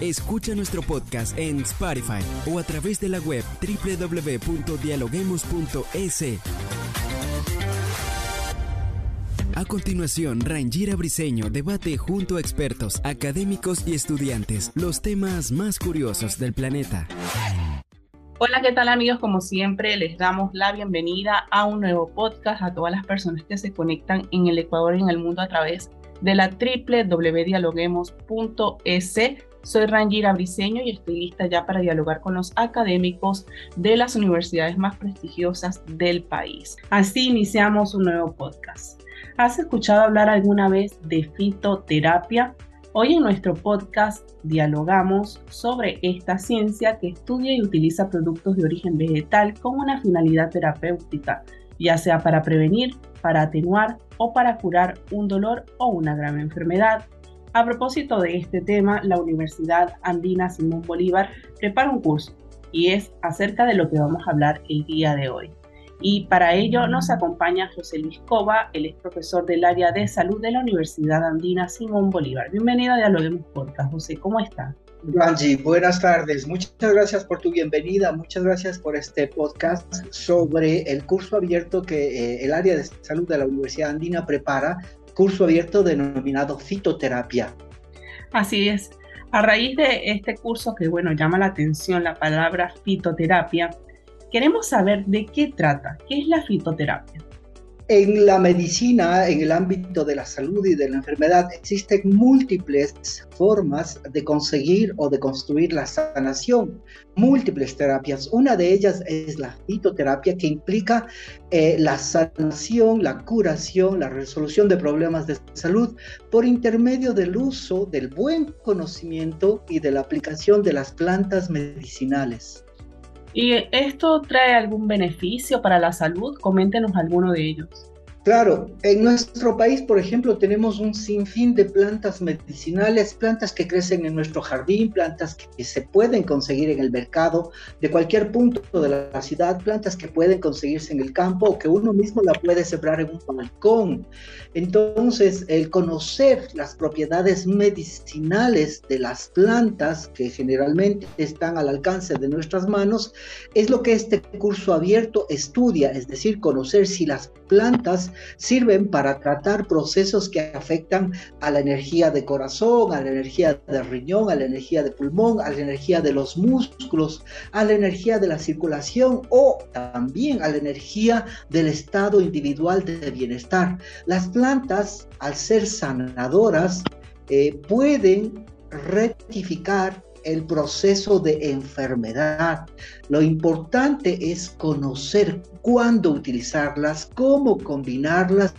Escucha nuestro podcast en Spotify o a través de la web www.dialoguemos.es. A continuación, Rangira Briseño debate junto a expertos, académicos y estudiantes los temas más curiosos del planeta. Hola, ¿qué tal amigos? Como siempre, les damos la bienvenida a un nuevo podcast a todas las personas que se conectan en el Ecuador y en el mundo a través de la www.dialoguemos.es soy Rangira Briseño y estoy lista ya para dialogar con los académicos de las universidades más prestigiosas del país. Así iniciamos un nuevo podcast. ¿Has escuchado hablar alguna vez de fitoterapia? Hoy en nuestro podcast dialogamos sobre esta ciencia que estudia y utiliza productos de origen vegetal con una finalidad terapéutica, ya sea para prevenir, para atenuar o para curar un dolor o una grave enfermedad. A propósito de este tema, la Universidad Andina Simón Bolívar prepara un curso y es acerca de lo que vamos a hablar el día de hoy. Y para ello nos acompaña José Luis Cova, él es profesor del área de salud de la Universidad Andina Simón Bolívar. Bienvenido a Dialoguemos Podcast. José, ¿cómo está? Angie, buenas tardes. Muchas gracias por tu bienvenida. Muchas gracias por este podcast sobre el curso abierto que eh, el área de salud de la Universidad Andina prepara curso abierto denominado fitoterapia. Así es. A raíz de este curso que, bueno, llama la atención la palabra fitoterapia, queremos saber de qué trata, qué es la fitoterapia. En la medicina, en el ámbito de la salud y de la enfermedad, existen múltiples formas de conseguir o de construir la sanación, múltiples terapias. Una de ellas es la fitoterapia, que implica eh, la sanación, la curación, la resolución de problemas de salud por intermedio del uso del buen conocimiento y de la aplicación de las plantas medicinales. ¿Y esto trae algún beneficio para la salud? Coméntenos alguno de ellos. Claro, en nuestro país, por ejemplo, tenemos un sinfín de plantas medicinales, plantas que crecen en nuestro jardín, plantas que se pueden conseguir en el mercado de cualquier punto de la ciudad, plantas que pueden conseguirse en el campo o que uno mismo la puede sembrar en un balcón. Entonces, el conocer las propiedades medicinales de las plantas que generalmente están al alcance de nuestras manos es lo que este curso abierto estudia, es decir, conocer si las plantas sirven para tratar procesos que afectan a la energía de corazón, a la energía de riñón, a la energía de pulmón, a la energía de los músculos, a la energía de la circulación o también a la energía del estado individual de bienestar. Las plantas, al ser sanadoras, eh, pueden rectificar el proceso de enfermedad. Lo importante es conocer cuándo utilizarlas, cómo combinarlas,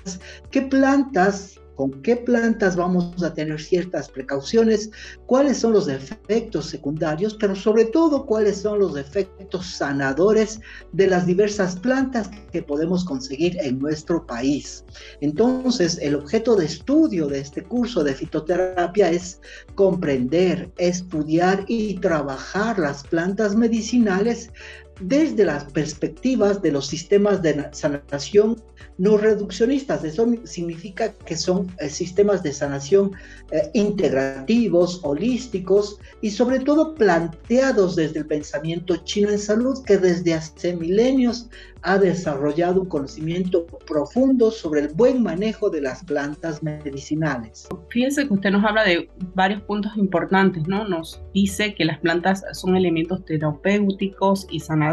qué plantas con qué plantas vamos a tener ciertas precauciones, cuáles son los efectos secundarios, pero sobre todo cuáles son los efectos sanadores de las diversas plantas que podemos conseguir en nuestro país. Entonces, el objeto de estudio de este curso de fitoterapia es comprender, estudiar y trabajar las plantas medicinales desde las perspectivas de los sistemas de sanación no reduccionistas. Eso significa que son eh, sistemas de sanación eh, integrativos, holísticos y sobre todo planteados desde el pensamiento chino en salud que desde hace milenios ha desarrollado un conocimiento profundo sobre el buen manejo de las plantas medicinales. Fíjense que usted nos habla de varios puntos importantes, ¿no? Nos dice que las plantas son elementos terapéuticos y sanadores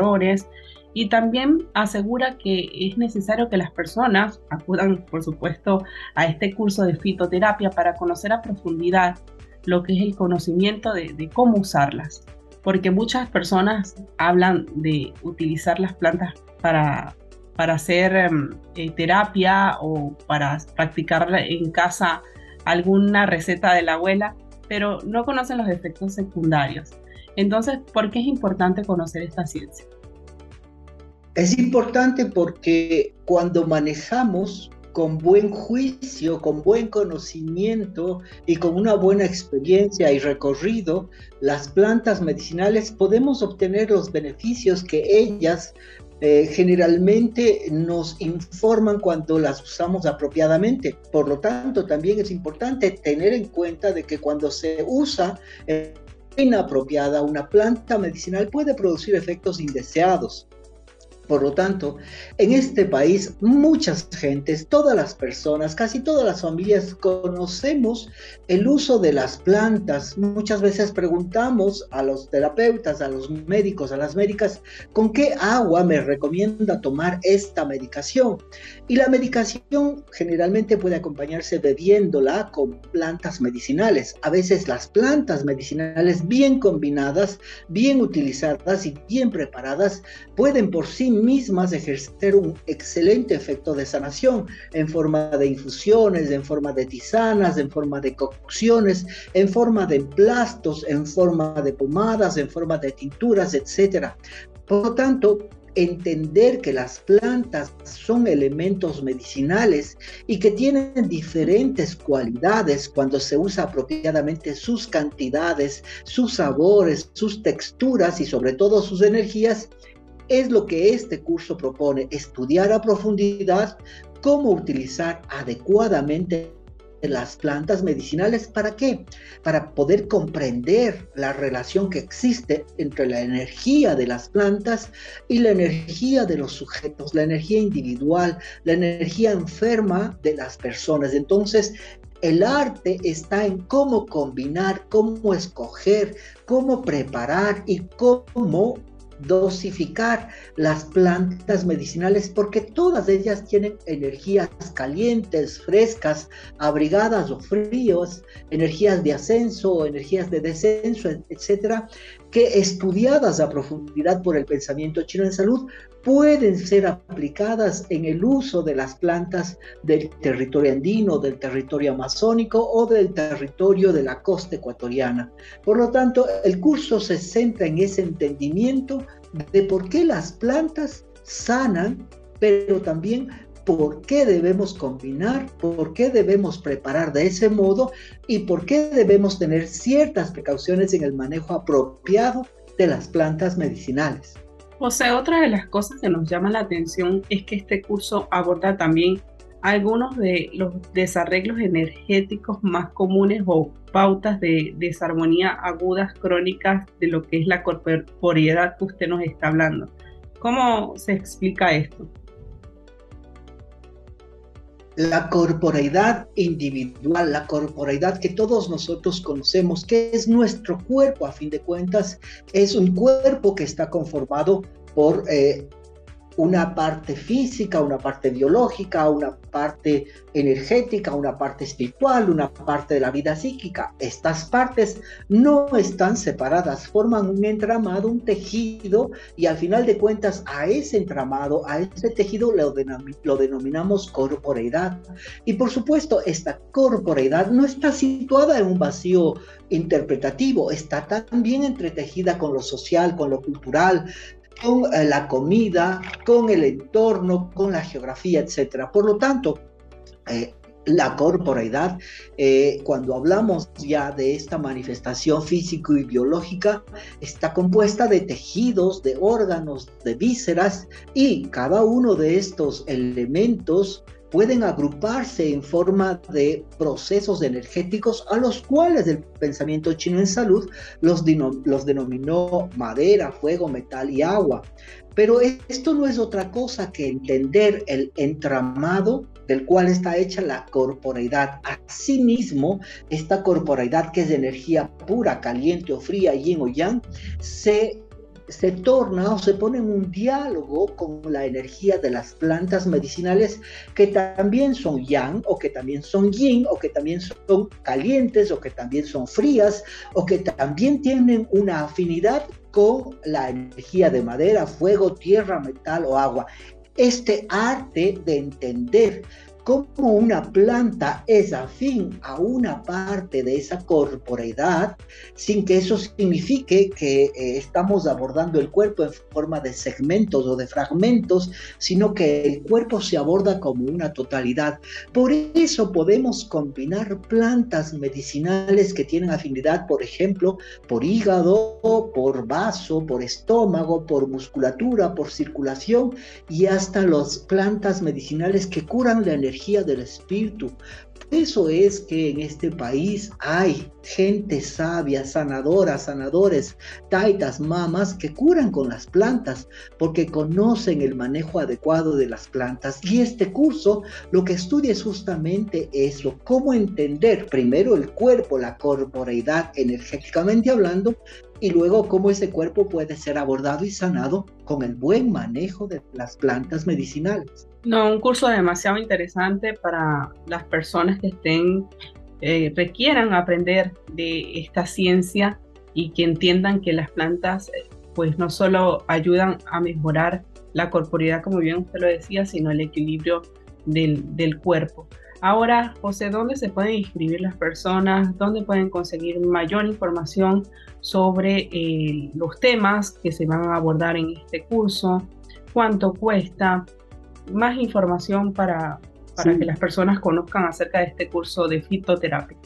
y también asegura que es necesario que las personas acudan, por supuesto, a este curso de fitoterapia para conocer a profundidad lo que es el conocimiento de, cómo usarlas. Porque muchas personas hablan de utilizar las plantas para, para hacer em, eh, terapia o para practicar en casa alguna receta de la abuela, pero no conocen los efectos secundarios. Entonces, ¿por qué es importante conocer esta ciencia? Es importante porque cuando manejamos con buen juicio, con buen conocimiento y con una buena experiencia y recorrido, las plantas medicinales podemos obtener los beneficios que ellas eh, generalmente nos informan cuando las usamos apropiadamente. Por lo tanto, también es importante tener en cuenta de que cuando se usa inapropiada, una planta medicinal puede producir efectos indeseados. Por lo tanto, en este país muchas gentes, todas las personas, casi todas las familias conocemos el uso de las plantas. Muchas veces preguntamos a los terapeutas, a los médicos, a las médicas, ¿con qué agua me recomienda tomar esta medicación? Y la medicación generalmente puede acompañarse bebiéndola con plantas medicinales. A veces las plantas medicinales bien combinadas, bien utilizadas y bien preparadas pueden por sí mismas ejercer un excelente efecto de sanación en forma de infusiones, en forma de tisanas, en forma de cocciones, en forma de emplastos, en forma de pomadas, en forma de tinturas, etc. Por lo tanto, entender que las plantas son elementos medicinales y que tienen diferentes cualidades cuando se usa apropiadamente sus cantidades, sus sabores, sus texturas y sobre todo sus energías, es lo que este curso propone, estudiar a profundidad cómo utilizar adecuadamente las plantas medicinales. ¿Para qué? Para poder comprender la relación que existe entre la energía de las plantas y la energía de los sujetos, la energía individual, la energía enferma de las personas. Entonces, el arte está en cómo combinar, cómo escoger, cómo preparar y cómo dosificar las plantas medicinales porque todas ellas tienen energías calientes, frescas, abrigadas o fríos, energías de ascenso, energías de descenso, etcétera, que estudiadas a profundidad por el pensamiento chino en salud pueden ser aplicadas en el uso de las plantas del territorio andino, del territorio amazónico o del territorio de la costa ecuatoriana. Por lo tanto, el curso se centra en ese entendimiento de por qué las plantas sanan, pero también por qué debemos combinar, por qué debemos preparar de ese modo y por qué debemos tener ciertas precauciones en el manejo apropiado de las plantas medicinales. José, otra de las cosas que nos llama la atención es que este curso aborda también algunos de los desarreglos energéticos más comunes o pautas de desarmonía agudas crónicas de lo que es la corporeidad que usted nos está hablando. ¿Cómo se explica esto? La corporeidad individual, la corporeidad que todos nosotros conocemos, que es nuestro cuerpo a fin de cuentas, es un cuerpo que está conformado por eh, una parte física, una parte biológica, una parte energética, una parte espiritual, una parte de la vida psíquica. Estas partes no están separadas, forman un entramado, un tejido y al final de cuentas a ese entramado, a ese tejido lo, denominamos corporeidad. Y por supuesto, esta corporeidad no está situada en un vacío interpretativo, está también entretejida con lo social, con lo cultural, con eh, la comida, con el entorno, con la geografía, etc. Por lo tanto, eh, la corporeidad, eh, cuando hablamos ya de esta manifestación físico y biológica, está compuesta de tejidos, de órganos, de vísceras y cada uno de estos elementos pueden agruparse en forma de procesos energéticos a los cuales el pensamiento chino en salud los, los denominó madera, fuego, metal y agua. Pero esto no es otra cosa que entender el entramado del cual está hecha la corporeidad. Asimismo, esta corporeidad que es de energía pura, caliente o fría, yin o yang, se se torna o se pone en un diálogo con la energía de las plantas medicinales que también son yang o que también son yin o que también son calientes o que también son frías o que también tienen una afinidad con la energía de madera, fuego, tierra, metal o agua. Este arte de entender cómo una planta es afín a una parte de esa corporeidad, sin que eso signifique que eh, estamos abordando el cuerpo en forma de segmentos o de fragmentos, sino que el cuerpo se aborda como una totalidad. Por eso podemos combinar plantas medicinales que tienen afinidad, por ejemplo, por hígado, por vaso, por estómago, por musculatura, por circulación y hasta las plantas medicinales que curan la energía del espíritu. Eso es que en este país hay gente sabia, sanadora, sanadores, taitas, mamas que curan con las plantas porque conocen el manejo adecuado de las plantas. Y este curso lo que estudia es justamente eso, cómo entender primero el cuerpo, la corporeidad energéticamente hablando, y luego cómo ese cuerpo puede ser abordado y sanado con el buen manejo de las plantas medicinales. No, un curso demasiado interesante para las personas que estén, eh, requieran aprender de esta ciencia y que entiendan que las plantas eh, pues no solo ayudan a mejorar la corporidad, como bien usted lo decía, sino el equilibrio del, del cuerpo. Ahora, José, ¿dónde se pueden inscribir las personas? ¿Dónde pueden conseguir mayor información sobre eh, los temas que se van a abordar en este curso? ¿Cuánto cuesta? Más información para, para que las personas conozcan acerca de este curso de fitoterapia.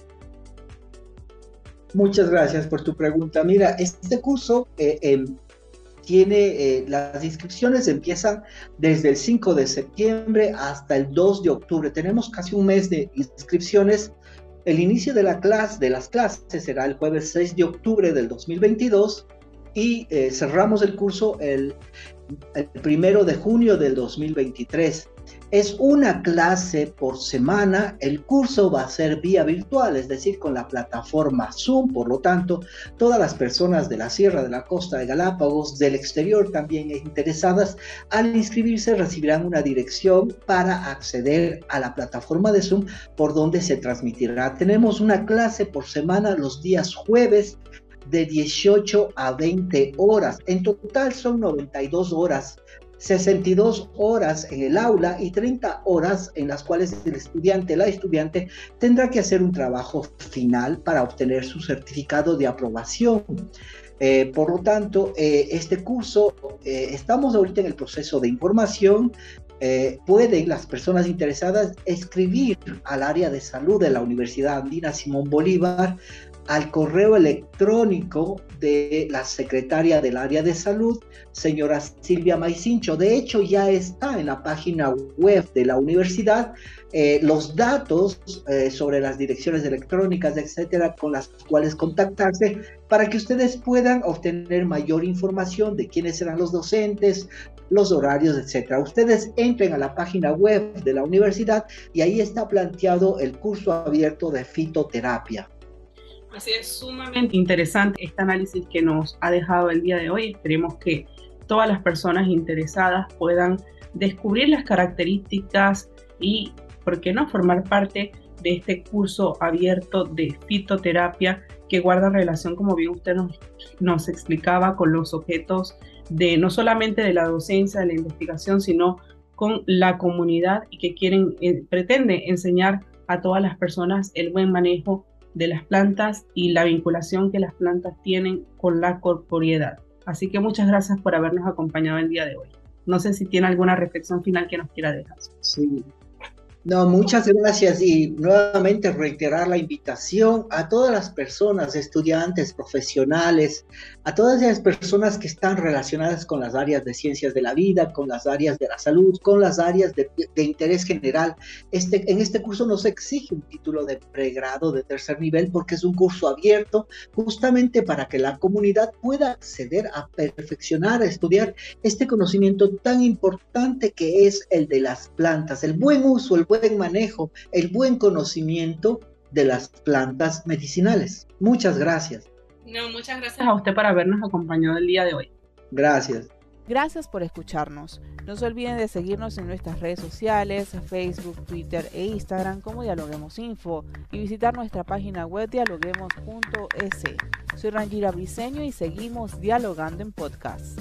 Muchas gracias por tu pregunta. Mira, este curso eh, em, tiene, eh, las inscripciones empiezan desde el 5 de septiembre hasta el 2 de octubre. Tenemos casi un mes de inscripciones. El inicio de, la clase, de las clases será el jueves 6 de octubre del 2022 y eh, cerramos el curso el, el primero de junio del 2023. Es una clase por semana, el curso va a ser vía virtual, es decir, con la plataforma Zoom, por lo tanto, todas las personas de la Sierra de la Costa de Galápagos, del exterior también interesadas, al inscribirse recibirán una dirección para acceder a la plataforma de Zoom por donde se transmitirá. Tenemos una clase por semana los días jueves de 18 a 20 horas. En total son 92 horas 62 horas en el aula y 30 horas en las cuales el estudiante, la estudiante, tendrá que hacer un trabajo final para obtener su certificado de aprobación. Eh, por lo tanto, eh, este curso, eh, estamos ahorita en el proceso de información. pueden las personas interesadas escribir al área de salud de la Universidad Andina Simón Bolívar al correo electrónico de la secretaria del área de salud, señora Silvia Maicincho. De hecho, ya está en la página web de la universidad eh, los datos eh, sobre las direcciones electrónicas, etcétera, con las cuales contactarse para que ustedes puedan obtener mayor información de quiénes serán los docentes, los horarios, etcétera. Ustedes entren a la página web de la universidad y ahí está planteado el curso abierto de fitoterapia. Así es sumamente interesante este análisis que nos ha dejado el día de hoy. Esperemos que todas las personas interesadas puedan descubrir las características y, ¿por qué no?, formar parte de este curso abierto de fitoterapia que guarda relación, como bien usted nos, nos explicaba, con los objetos de no solamente de la docencia, de la investigación, sino con la comunidad y que quieren, eh, pretende enseñar a todas las personas el buen manejo de las plantas y la vinculación que las plantas tienen con la corporeidad. Así que muchas gracias por habernos acompañado el día de hoy. No sé si tiene alguna reflexión final que nos quiera dejar. Sí, no, muchas gracias y nuevamente reiterar la invitación a todas las personas, estudiantes, profesionales, a todas esas personas que están relacionadas con las áreas de ciencias de la vida, con las áreas de la salud, con las áreas de, interés general. Este, en este curso no se exige un título de pregrado de tercer nivel porque es un curso abierto justamente para que la comunidad pueda acceder a perfeccionar, a estudiar este conocimiento tan importante que es el de las plantas, el buen uso, el buen buen manejo, el buen conocimiento de las plantas medicinales. Muchas gracias. No, muchas gracias a usted por habernos acompañado el día de hoy. Gracias. Gracias por escucharnos. No se olviden de seguirnos en nuestras redes sociales, Facebook, Twitter e Instagram como Dialoguemos Info y visitar nuestra página web dialoguemos.es. Soy Rangira Briseño y seguimos dialogando en podcast.